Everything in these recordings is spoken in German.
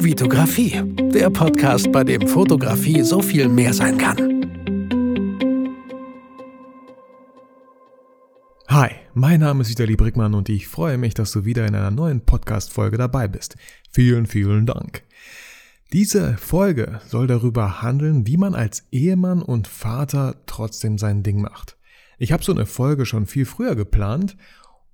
Vitografie, der Podcast, bei dem Fotografie so viel mehr sein kann. Hi, mein Name ist Vitali Brickmann und ich freue mich, dass du wieder in einer neuen Podcast-Folge dabei bist. Vielen, vielen Dank. Diese Folge soll darüber handeln, wie man als Ehemann und Vater trotzdem sein Ding macht. Ich habe so eine Folge schon viel früher geplant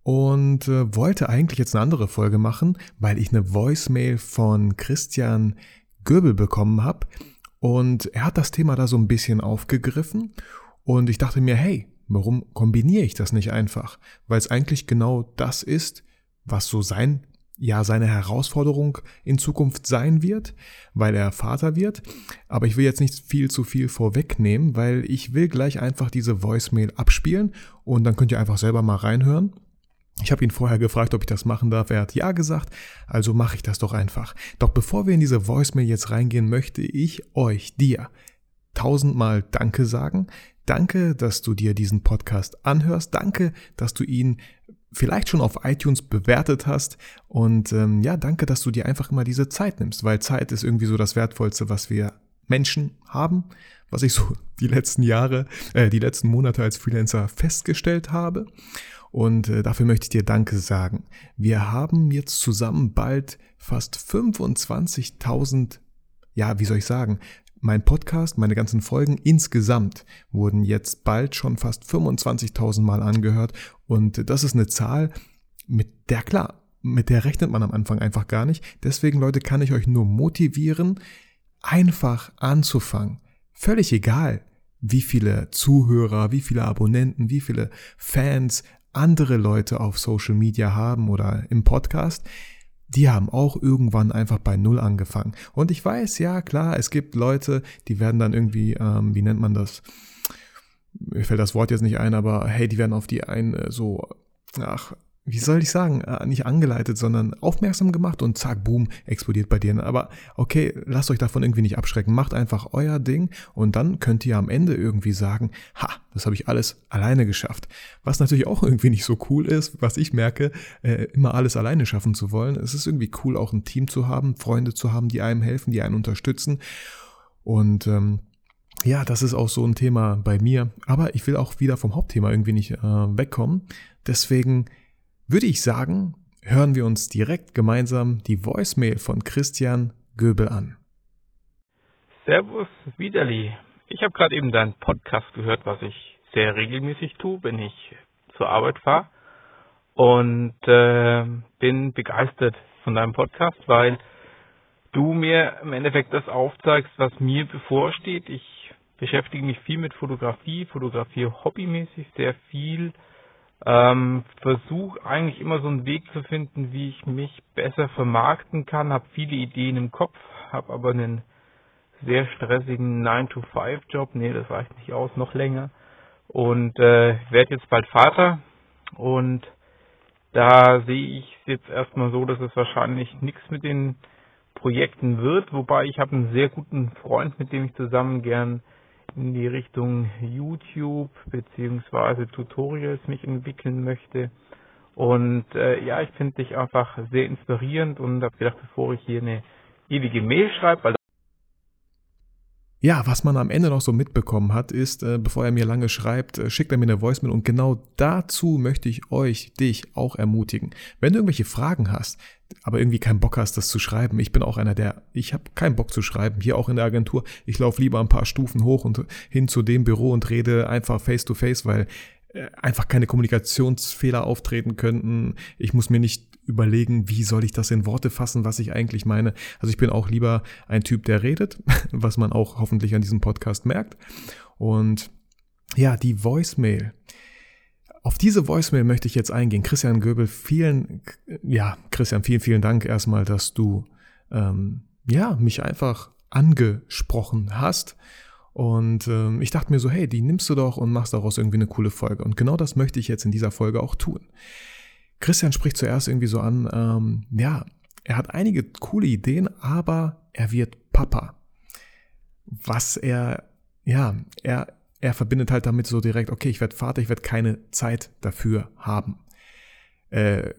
und äh, wollte eigentlich jetzt eine andere Folge machen, weil ich eine Voicemail von Christian Göbel bekommen habe und er hat das Thema da so ein bisschen aufgegriffen und ich dachte mir, hey, warum kombiniere ich das nicht einfach? Weil es eigentlich genau das ist, was so sein ja seine Herausforderung in Zukunft sein wird, weil er Vater wird. Aber ich will jetzt nicht viel zu viel vorwegnehmen, weil ich will gleich einfach diese Voicemail abspielen und dann könnt ihr einfach selber mal reinhören. Ich habe ihn vorher gefragt, ob ich das machen darf. Er hat ja gesagt, also mache ich das doch einfach. Doch bevor wir in diese Voicemail jetzt reingehen, möchte ich euch, dir, tausendmal Danke sagen. Danke, dass du dir diesen Podcast anhörst. Danke, dass du ihn vielleicht schon auf iTunes bewertet hast. Und ähm, ja, danke, dass du dir einfach immer diese Zeit nimmst, weil Zeit ist irgendwie so das Wertvollste, was wir Menschen haben, was ich so die letzten Jahre, äh, die letzten Monate als Freelancer festgestellt habe. Und äh, dafür möchte ich dir Danke sagen. Wir haben jetzt zusammen bald fast 25.000, ja, wie soll ich sagen, mein Podcast, meine ganzen Folgen insgesamt wurden jetzt bald schon fast 25.000 Mal angehört. Und das ist eine Zahl, mit der klar, mit der rechnet man am Anfang einfach gar nicht. Deswegen, Leute, kann ich euch nur motivieren, einfach anzufangen. Völlig egal, wie viele Zuhörer, wie viele Abonnenten, wie viele Fans, andere Leute auf Social Media haben oder im Podcast, die haben auch irgendwann einfach bei Null angefangen. Und ich weiß, ja klar, es gibt Leute, die werden dann irgendwie, ähm, wie nennt man das? Mir fällt das Wort jetzt nicht ein, aber hey, die werden auf die ein äh, so, ach, wie soll ich sagen, äh, nicht angeleitet, sondern aufmerksam gemacht und zack, boom, explodiert bei dir. Aber okay, lasst euch davon irgendwie nicht abschrecken. Macht einfach euer Ding und dann könnt ihr am Ende irgendwie sagen, ha, das habe ich alles alleine geschafft. Was natürlich auch irgendwie nicht so cool ist, was ich merke, äh, immer alles alleine schaffen zu wollen. Es ist irgendwie cool, auch ein Team zu haben, Freunde zu haben, die einem helfen, die einen unterstützen. Und ähm, ja, das ist auch so ein Thema bei mir. Aber ich will auch wieder vom Hauptthema irgendwie nicht äh, wegkommen. Deswegen würde ich sagen, hören wir uns direkt gemeinsam die Voicemail von Christian Göbel an. Servus, Widerli. Ich habe gerade eben deinen Podcast gehört, was ich sehr regelmäßig tue, wenn ich zur Arbeit fahre. Und äh, bin begeistert von deinem Podcast, weil du mir im Endeffekt das aufzeigst, was mir bevorsteht. Ich beschäftige mich viel mit Fotografie, fotografiere hobbymäßig sehr viel ähm, Versuche eigentlich immer so einen Weg zu finden, wie ich mich besser vermarkten kann. Habe viele Ideen im Kopf, habe aber einen sehr stressigen 9-to-5-Job. Nee, das reicht nicht aus, noch länger. Und äh, werde jetzt bald Vater. Und da sehe ich es jetzt erstmal so, dass es wahrscheinlich nichts mit den Projekten wird. Wobei ich habe einen sehr guten Freund, mit dem ich zusammen gern in die Richtung YouTube beziehungsweise Tutorials mich entwickeln möchte. Und äh, ja, ich finde dich einfach sehr inspirierend und habe gedacht, bevor ich hier eine ewige Mail schreibe, weil ja, was man am Ende noch so mitbekommen hat, ist, äh, bevor er mir lange schreibt, äh, schickt er mir eine Voicemail und genau dazu möchte ich euch, dich auch ermutigen. Wenn du irgendwelche Fragen hast, aber irgendwie keinen Bock hast, das zu schreiben, ich bin auch einer der, ich habe keinen Bock zu schreiben, hier auch in der Agentur, ich laufe lieber ein paar Stufen hoch und hin zu dem Büro und rede einfach face to face, weil äh, einfach keine Kommunikationsfehler auftreten könnten. Ich muss mir nicht überlegen, wie soll ich das in Worte fassen, was ich eigentlich meine. Also ich bin auch lieber ein Typ, der redet, was man auch hoffentlich an diesem Podcast merkt. Und ja, die Voicemail. Auf diese Voicemail möchte ich jetzt eingehen. Christian Göbel, vielen, ja, Christian, vielen, vielen Dank erstmal, dass du, ähm, ja, mich einfach angesprochen hast. Und ähm, ich dachte mir so, hey, die nimmst du doch und machst daraus irgendwie eine coole Folge. Und genau das möchte ich jetzt in dieser Folge auch tun. Christian spricht zuerst irgendwie so an, ähm, ja, er hat einige coole Ideen, aber er wird Papa. Was er, ja, er, er verbindet halt damit so direkt, okay, ich werde Vater, ich werde keine Zeit dafür haben. Äh,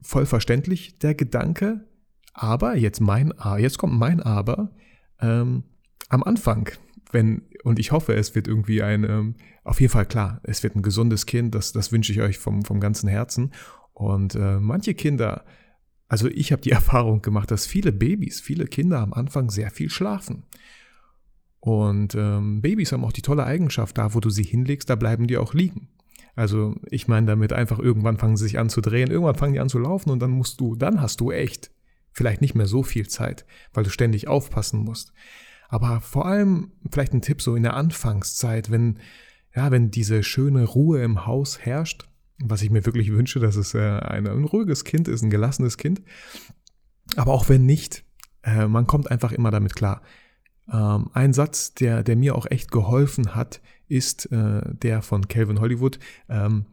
voll verständlich der Gedanke, Aber jetzt mein jetzt kommt mein Aber. Ähm, am Anfang, wenn, und ich hoffe, es wird irgendwie ein, ähm, auf jeden Fall klar, es wird ein gesundes Kind, das, das wünsche ich euch vom, vom ganzen Herzen. Und äh, manche Kinder, also ich habe die Erfahrung gemacht, dass viele Babys, viele Kinder am Anfang sehr viel schlafen. Und ähm, Babys haben auch die tolle Eigenschaft, da wo du sie hinlegst, da bleiben die auch liegen. Also ich meine damit einfach, irgendwann fangen sie sich an zu drehen, irgendwann fangen die an zu laufen und dann musst du, dann hast du echt vielleicht nicht mehr so viel Zeit, weil du ständig aufpassen musst. Aber vor allem vielleicht ein Tipp so in der Anfangszeit, wenn, ja, wenn diese schöne Ruhe im Haus herrscht, was ich mir wirklich wünsche, dass es äh, ein, ein ruhiges Kind ist, ein gelassenes Kind. Aber auch wenn nicht, äh, man kommt einfach immer damit klar. Ähm, ein Satz, der, der mir auch echt geholfen hat, ist äh, der von Calvin Hollywood. Ähm,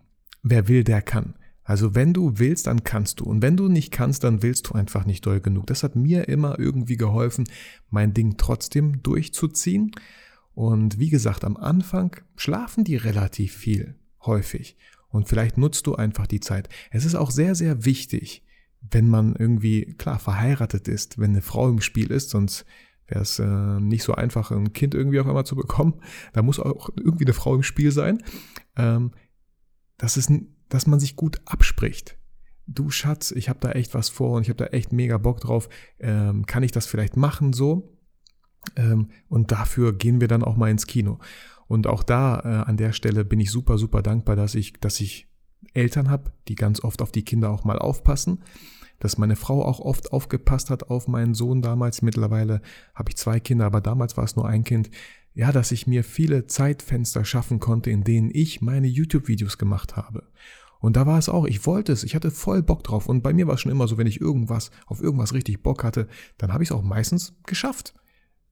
wer will, der kann. Also wenn du willst, dann kannst du. Und wenn du nicht kannst, dann willst du einfach nicht doll genug. Das hat mir immer irgendwie geholfen, mein Ding trotzdem durchzuziehen. Und wie gesagt, am Anfang schlafen die relativ viel, häufig. Und vielleicht nutzt du einfach die Zeit. Es ist auch sehr, sehr wichtig, wenn man irgendwie, klar, verheiratet ist, wenn eine Frau im Spiel ist, sonst wäre es äh, nicht so einfach, ein Kind irgendwie auf einmal zu bekommen. Da muss auch irgendwie eine Frau im Spiel sein. Ähm, das ist dass man sich gut abspricht. Du Schatz, ich habe da echt was vor und ich habe da echt mega Bock drauf. Ähm, kann ich das vielleicht machen so? Ähm, und dafür gehen wir dann auch mal ins Kino. Und auch da äh, an der Stelle bin ich super, super dankbar, dass ich, dass ich Eltern habe, die ganz oft auf die Kinder auch mal aufpassen. Dass meine Frau auch oft aufgepasst hat auf meinen Sohn damals. Mittlerweile habe ich zwei Kinder, aber damals war es nur ein Kind. Ja, dass ich mir viele Zeitfenster schaffen konnte, in denen ich meine YouTube-Videos gemacht habe. Und da war es auch, ich wollte es, ich hatte voll Bock drauf. Und bei mir war es schon immer so, wenn ich irgendwas, auf irgendwas richtig Bock hatte, dann habe ich es auch meistens geschafft.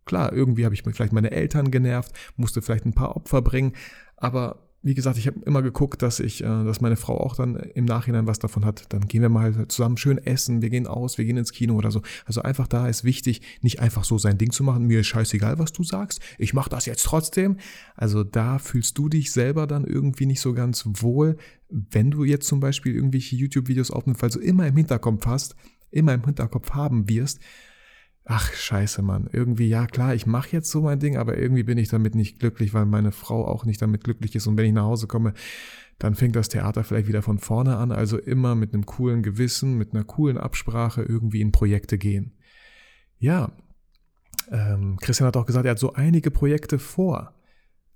Klar, irgendwie habe ich vielleicht meine Eltern genervt, musste vielleicht ein paar Opfer bringen, aber wie gesagt, ich habe immer geguckt, dass ich, äh, dass meine Frau auch dann im Nachhinein was davon hat. Dann gehen wir mal zusammen schön essen, wir gehen aus, wir gehen ins Kino oder so. Also einfach da ist wichtig, nicht einfach so sein Ding zu machen. Mir ist scheißegal, was du sagst. Ich mache das jetzt trotzdem. Also da fühlst du dich selber dann irgendwie nicht so ganz wohl, wenn du jetzt zum Beispiel irgendwelche YouTube-Videos aufnimmst, weil du immer im Hinterkopf hast, immer im Hinterkopf haben wirst, ach scheiße, Mann, irgendwie, ja klar, ich mache jetzt so mein Ding, aber irgendwie bin ich damit nicht glücklich, weil meine Frau auch nicht damit glücklich ist. Und wenn ich nach Hause komme, dann fängt das Theater vielleicht wieder von vorne an. Also immer mit einem coolen Gewissen, mit einer coolen Absprache irgendwie in Projekte gehen. Ja, ähm, Christian hat auch gesagt, er hat so einige Projekte vor.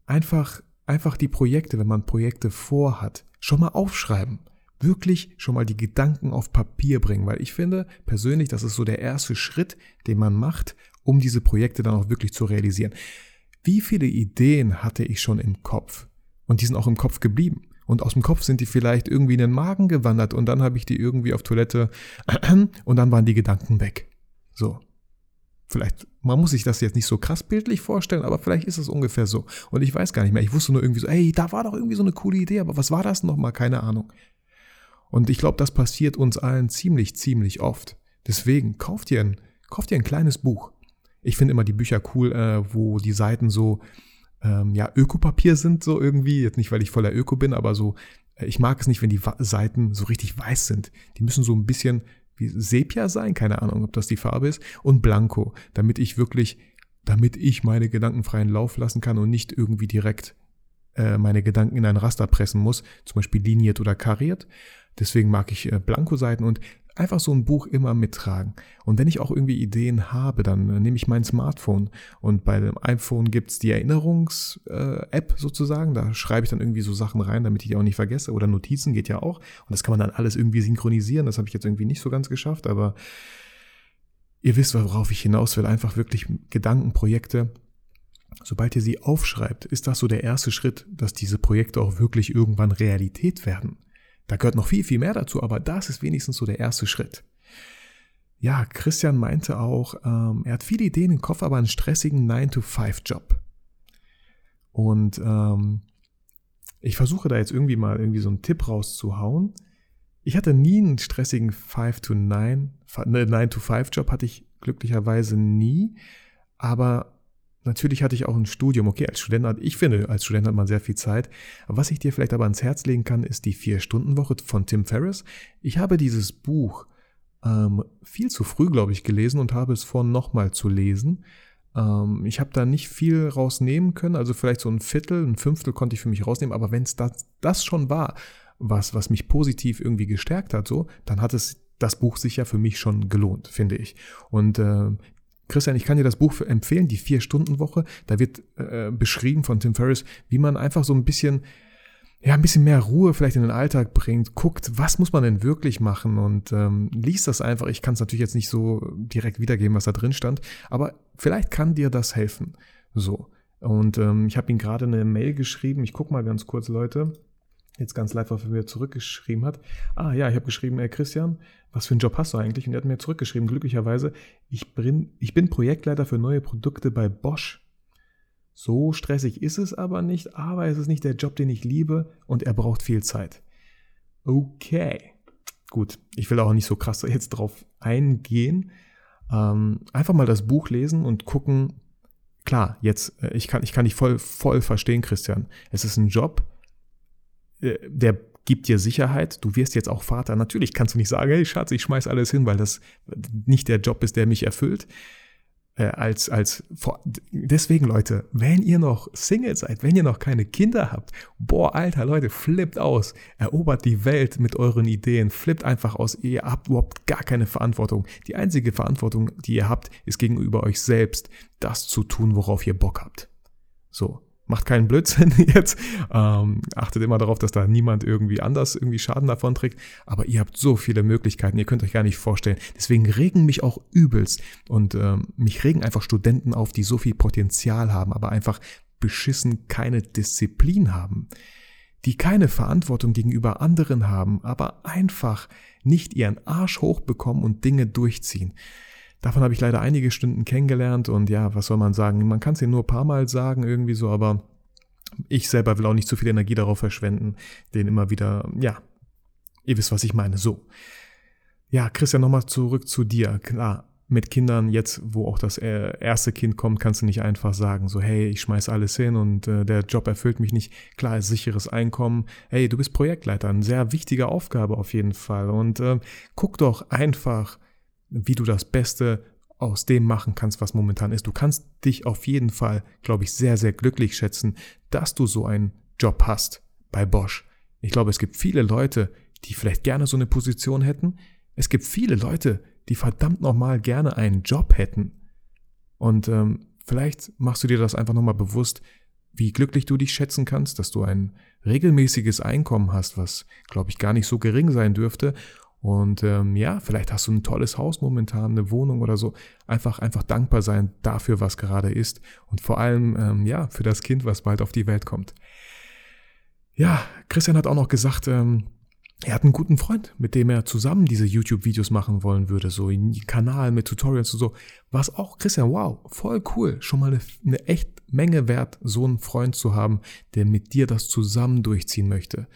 Einfach, einfach die Projekte, wenn man Projekte vorhat, schon mal aufschreiben wirklich schon mal die Gedanken auf Papier bringen, weil ich finde persönlich, das ist so der erste Schritt, den man macht, um diese Projekte dann auch wirklich zu realisieren. Wie viele Ideen hatte ich schon im Kopf? Und die sind auch im Kopf geblieben. Und aus dem Kopf sind die vielleicht irgendwie in den Magen gewandert und dann habe ich die irgendwie auf Toilette und dann waren die Gedanken weg. So. Vielleicht, man muss sich das jetzt nicht so krass bildlich vorstellen, aber vielleicht ist es ungefähr so. Und ich weiß gar nicht mehr. Ich wusste nur irgendwie so, ey, da war doch irgendwie so eine coole Idee, aber was war das nochmal? Keine Ahnung. Und ich glaube, das passiert uns allen ziemlich, ziemlich oft. Deswegen kauft ihr ein, kauft ihr ein kleines Buch. Ich finde immer die Bücher cool, äh, wo die Seiten so ähm, ja Ökopapier sind so irgendwie. Jetzt nicht, weil ich voller Öko bin, aber so. Äh, ich mag es nicht, wenn die Seiten so richtig weiß sind. Die müssen so ein bisschen wie Sepia sein, keine Ahnung, ob das die Farbe ist, und Blanco, damit ich wirklich, damit ich meine Gedanken freien Lauf lassen kann und nicht irgendwie direkt äh, meine Gedanken in ein Raster pressen muss, zum Beispiel liniert oder kariert. Deswegen mag ich äh, Blankoseiten und einfach so ein Buch immer mittragen. Und wenn ich auch irgendwie Ideen habe, dann äh, nehme ich mein Smartphone und bei dem iPhone gibt's die Erinnerungs-App sozusagen. Da schreibe ich dann irgendwie so Sachen rein, damit ich die auch nicht vergesse. Oder Notizen geht ja auch. Und das kann man dann alles irgendwie synchronisieren. Das habe ich jetzt irgendwie nicht so ganz geschafft, aber ihr wisst, worauf ich hinaus will. Einfach wirklich Gedankenprojekte. Sobald ihr sie aufschreibt, ist das so der erste Schritt, dass diese Projekte auch wirklich irgendwann Realität werden. Da gehört noch viel, viel mehr dazu, aber das ist wenigstens so der erste Schritt. Ja, Christian meinte auch, ähm, er hat viele Ideen im Kopf, aber einen stressigen 9-to-5-Job. Und ähm, ich versuche da jetzt irgendwie mal irgendwie so einen Tipp rauszuhauen. Ich hatte nie einen stressigen 5-to-9, 9-to-5-Job hatte ich glücklicherweise nie, aber Natürlich hatte ich auch ein Studium. Okay, als Student, ich finde, als Student hat man sehr viel Zeit. Was ich dir vielleicht aber ans Herz legen kann, ist die Vier-Stunden-Woche von Tim Ferriss. Ich habe dieses Buch ähm, viel zu früh, glaube ich, gelesen und habe es vor, nochmal zu lesen. Ähm, ich habe da nicht viel rausnehmen können, also vielleicht so ein Viertel, ein Fünftel konnte ich für mich rausnehmen, aber wenn es das, das schon war, was, was mich positiv irgendwie gestärkt hat, so, dann hat es das Buch sich ja für mich schon gelohnt, finde ich. Und äh, Christian, ich kann dir das Buch empfehlen, die Vier-Stunden-Woche. Da wird äh, beschrieben von Tim Ferriss, wie man einfach so ein bisschen ja, ein bisschen mehr Ruhe vielleicht in den Alltag bringt, guckt, was muss man denn wirklich machen und ähm, liest das einfach. Ich kann es natürlich jetzt nicht so direkt wiedergeben, was da drin stand, aber vielleicht kann dir das helfen. So. Und ähm, ich habe ihm gerade eine Mail geschrieben. Ich gucke mal ganz kurz, Leute. Jetzt ganz live, er mir zurückgeschrieben hat. Ah ja, ich habe geschrieben, ey Christian, was für einen Job hast du eigentlich? Und er hat mir zurückgeschrieben, glücklicherweise, ich bin, ich bin Projektleiter für neue Produkte bei Bosch. So stressig ist es aber nicht, aber es ist nicht der Job, den ich liebe und er braucht viel Zeit. Okay. Gut, ich will auch nicht so krass jetzt drauf eingehen. Ähm, einfach mal das Buch lesen und gucken. Klar, jetzt, äh, ich kann, ich kann dich voll, voll verstehen, Christian. Es ist ein Job, äh, der gibt dir Sicherheit. Du wirst jetzt auch Vater. Natürlich kannst du nicht sagen, hey Schatz, ich schmeiß alles hin, weil das nicht der Job ist, der mich erfüllt äh, als, als, deswegen Leute, wenn ihr noch Single seid, wenn ihr noch keine Kinder habt, boah, alter Leute, flippt aus, erobert die Welt mit euren Ideen, flippt einfach aus, ihr habt überhaupt gar keine Verantwortung. Die einzige Verantwortung, die ihr habt, ist gegenüber euch selbst, das zu tun, worauf ihr Bock habt. So macht keinen Blödsinn jetzt, ähm, achtet immer darauf, dass da niemand irgendwie anders irgendwie Schaden davon trägt, aber ihr habt so viele Möglichkeiten, ihr könnt euch gar nicht vorstellen. Deswegen regen mich auch übelst und ähm, mich regen einfach Studenten auf, die so viel Potenzial haben, aber einfach beschissen keine Disziplin haben, die keine Verantwortung gegenüber anderen haben, aber einfach nicht ihren Arsch hochbekommen und Dinge durchziehen. Davon habe ich leider einige Stunden kennengelernt und ja, was soll man sagen? Man kann es ihnen nur ein paar Mal sagen, irgendwie so, aber ich selber will auch nicht zu viel Energie darauf verschwenden, den immer wieder, ja, ihr wisst, was ich meine. So. Ja, Christian, nochmal zurück zu dir. Klar, mit Kindern jetzt, wo auch das äh, erste Kind kommt, kannst du nicht einfach sagen, so, hey, ich schmeiß alles hin und äh, der Job erfüllt mich nicht. Klar, ist sicheres Einkommen. Hey, du bist Projektleiter, eine sehr wichtige Aufgabe auf jeden Fall. Und äh, guck doch einfach, wie du das Beste aus dem machen kannst, was momentan ist. Du kannst dich auf jeden Fall, glaube ich, sehr, sehr glücklich schätzen, dass du so einen Job hast bei Bosch. Ich glaube, es gibt viele Leute, die vielleicht gerne so eine Position hätten. Es gibt viele Leute, die verdammt nochmal gerne einen Job hätten. Und ähm, vielleicht machst du dir das einfach nochmal bewusst, wie glücklich du dich schätzen kannst, dass du ein regelmäßiges Einkommen hast, was, glaube ich, gar nicht so gering sein dürfte und ähm, ja, vielleicht hast du ein tolles Haus momentan, eine Wohnung oder so. Einfach, einfach dankbar sein dafür, was gerade ist. Und vor allem, ähm, ja, für das Kind, was bald auf die Welt kommt. Ja, Christian hat auch noch gesagt, ähm, er hat einen guten Freund, mit dem er zusammen diese YouTube-Videos machen wollen würde, so einen Kanal mit Tutorials und so. Was auch, Christian, wow, voll cool. Schon mal eine, eine echt Menge wert, so einen Freund zu haben, der mit dir das zusammen durchziehen möchte.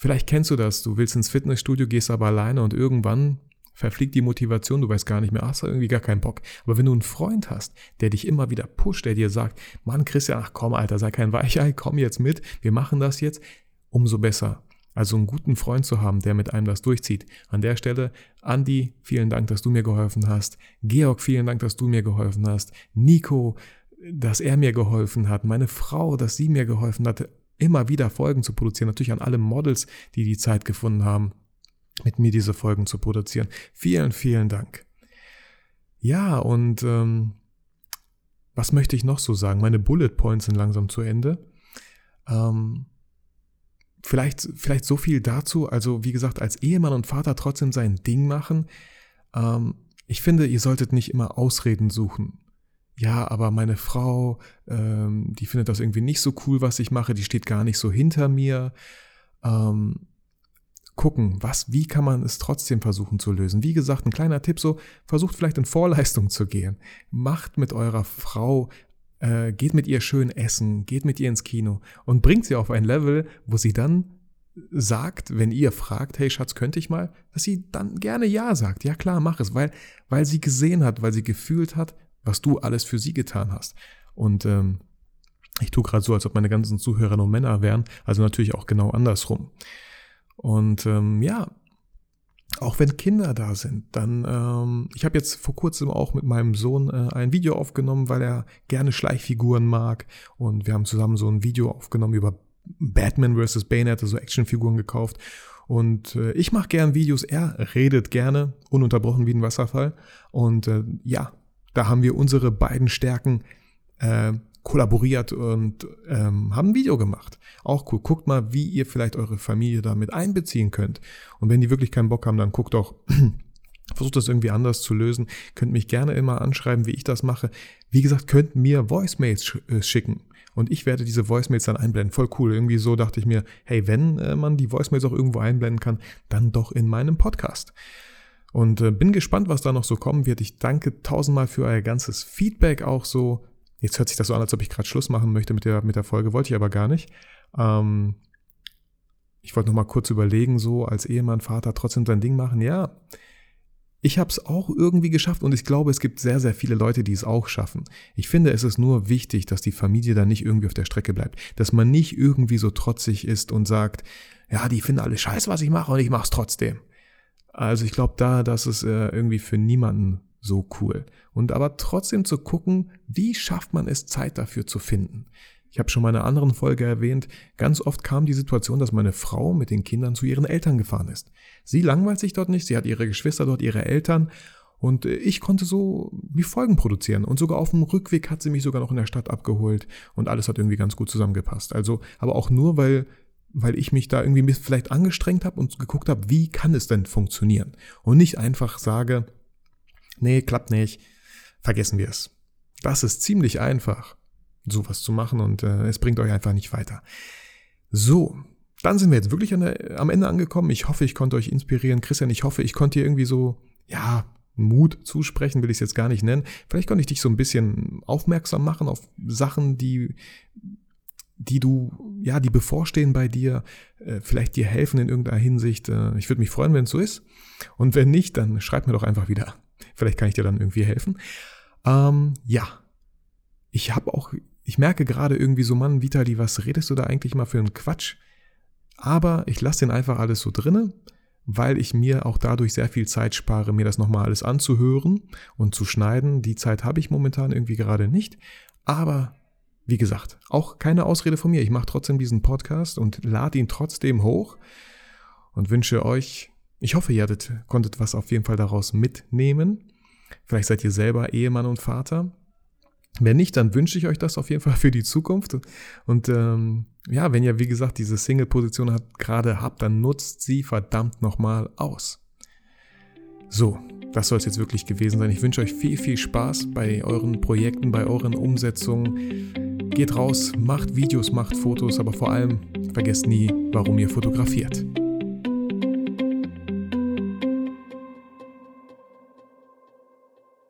Vielleicht kennst du das, du willst ins Fitnessstudio, gehst aber alleine und irgendwann verfliegt die Motivation, du weißt gar nicht mehr, hast du irgendwie gar keinen Bock. Aber wenn du einen Freund hast, der dich immer wieder pusht, der dir sagt, Mann, Christian, ach komm, Alter, sei kein Weichei, komm jetzt mit, wir machen das jetzt, umso besser. Also einen guten Freund zu haben, der mit einem das durchzieht. An der Stelle, Andi, vielen Dank, dass du mir geholfen hast. Georg, vielen Dank, dass du mir geholfen hast. Nico, dass er mir geholfen hat. Meine Frau, dass sie mir geholfen hat immer wieder Folgen zu produzieren. Natürlich an alle Models, die die Zeit gefunden haben, mit mir diese Folgen zu produzieren. Vielen, vielen Dank. Ja, und ähm, was möchte ich noch so sagen? Meine Bullet Points sind langsam zu Ende. Ähm, vielleicht, vielleicht so viel dazu. Also, wie gesagt, als Ehemann und Vater trotzdem sein Ding machen. Ähm, ich finde, ihr solltet nicht immer Ausreden suchen ja, aber meine Frau, ähm, die findet das irgendwie nicht so cool, was ich mache, die steht gar nicht so hinter mir. Ähm, gucken, was, wie kann man es trotzdem versuchen zu lösen. Wie gesagt, ein kleiner Tipp so, versucht vielleicht in Vorleistung zu gehen. Macht mit eurer Frau, äh, geht mit ihr schön essen, geht mit ihr ins Kino und bringt sie auf ein Level, wo sie dann sagt, wenn ihr fragt, hey Schatz, könnte ich mal, dass sie dann gerne Ja sagt. Ja klar, mach es, weil, weil sie gesehen hat, weil sie gefühlt hat, was du alles für sie getan hast. Und ähm, ich tue gerade so, als ob meine ganzen Zuhörer nur Männer wären, also natürlich auch genau andersrum. Und ähm, ja, auch wenn Kinder da sind, dann, ähm, ich habe jetzt vor kurzem auch mit meinem Sohn äh, ein Video aufgenommen, weil er gerne Schleichfiguren mag und wir haben zusammen so ein Video aufgenommen über Batman vs. Bayonetta, so Actionfiguren gekauft und äh, ich mache gern Videos, er redet gerne, ununterbrochen wie ein Wasserfall und äh, ja, da haben wir unsere beiden Stärken äh, kollaboriert und ähm, haben ein Video gemacht. Auch cool. Guckt mal, wie ihr vielleicht eure Familie damit einbeziehen könnt. Und wenn die wirklich keinen Bock haben, dann guckt doch, versucht das irgendwie anders zu lösen. Könnt mich gerne immer anschreiben, wie ich das mache. Wie gesagt, könnt mir Voicemails äh, schicken. Und ich werde diese Voicemails dann einblenden. Voll cool. Irgendwie so dachte ich mir, hey, wenn äh, man die Voicemails auch irgendwo einblenden kann, dann doch in meinem Podcast. Und äh, bin gespannt, was da noch so kommen wird. Ich danke tausendmal für euer ganzes Feedback auch so. Jetzt hört sich das so an, als ob ich gerade Schluss machen möchte mit der, mit der Folge, wollte ich aber gar nicht. Ähm, ich wollte noch mal kurz überlegen, so als Ehemann, Vater trotzdem sein Ding machen. Ja, ich habe es auch irgendwie geschafft und ich glaube, es gibt sehr, sehr viele Leute, die es auch schaffen. Ich finde, es ist nur wichtig, dass die Familie da nicht irgendwie auf der Strecke bleibt. Dass man nicht irgendwie so trotzig ist und sagt, ja, die finden alles scheiße, was ich mache und ich mache es trotzdem. Also ich glaube da, das ist äh, irgendwie für niemanden so cool. Und aber trotzdem zu gucken, wie schafft man es, Zeit dafür zu finden. Ich habe schon mal in einer anderen Folge erwähnt, ganz oft kam die Situation, dass meine Frau mit den Kindern zu ihren Eltern gefahren ist. Sie langweilt sich dort nicht, sie hat ihre Geschwister dort, ihre Eltern und äh, ich konnte so wie Folgen produzieren. Und sogar auf dem Rückweg hat sie mich sogar noch in der Stadt abgeholt und alles hat irgendwie ganz gut zusammengepasst. Also, aber auch nur, weil, weil ich mich da irgendwie vielleicht angestrengt habe und geguckt habe, wie kann es denn funktionieren? Und nicht einfach sage, nee, klappt nicht, vergessen wir es. Das ist ziemlich einfach sowas zu machen und äh, es bringt euch einfach nicht weiter. So, dann sind wir jetzt wirklich der, am Ende angekommen. Ich hoffe, ich konnte euch inspirieren. Christian, ich hoffe, ich konnte dir irgendwie so, ja, Mut zusprechen, will ich es jetzt gar nicht nennen. Vielleicht konnte ich dich so ein bisschen aufmerksam machen auf Sachen, die, die du, ja, die bevorstehen bei dir, äh, vielleicht dir helfen in irgendeiner Hinsicht. Äh, ich würde mich freuen, wenn es so ist. Und wenn nicht, dann schreib mir doch einfach wieder. Vielleicht kann ich dir dann irgendwie helfen. Ähm, ja, ich habe auch ich merke gerade irgendwie so, Mann, Vitali, was redest du da eigentlich mal für einen Quatsch? Aber ich lasse den einfach alles so drinne, weil ich mir auch dadurch sehr viel Zeit spare, mir das nochmal alles anzuhören und zu schneiden. Die Zeit habe ich momentan irgendwie gerade nicht. Aber wie gesagt, auch keine Ausrede von mir. Ich mache trotzdem diesen Podcast und lade ihn trotzdem hoch und wünsche euch, ich hoffe, ihr hattet, konntet was auf jeden Fall daraus mitnehmen. Vielleicht seid ihr selber Ehemann und Vater wenn nicht, dann wünsche ich euch das auf jeden Fall für die Zukunft. Und ähm, ja, wenn ihr, wie gesagt, diese Single-Position gerade habt, dann nutzt sie verdammt nochmal aus. So, das soll es jetzt wirklich gewesen sein. Ich wünsche euch viel, viel Spaß bei euren Projekten, bei euren Umsetzungen. Geht raus, macht Videos, macht Fotos, aber vor allem vergesst nie, warum ihr fotografiert.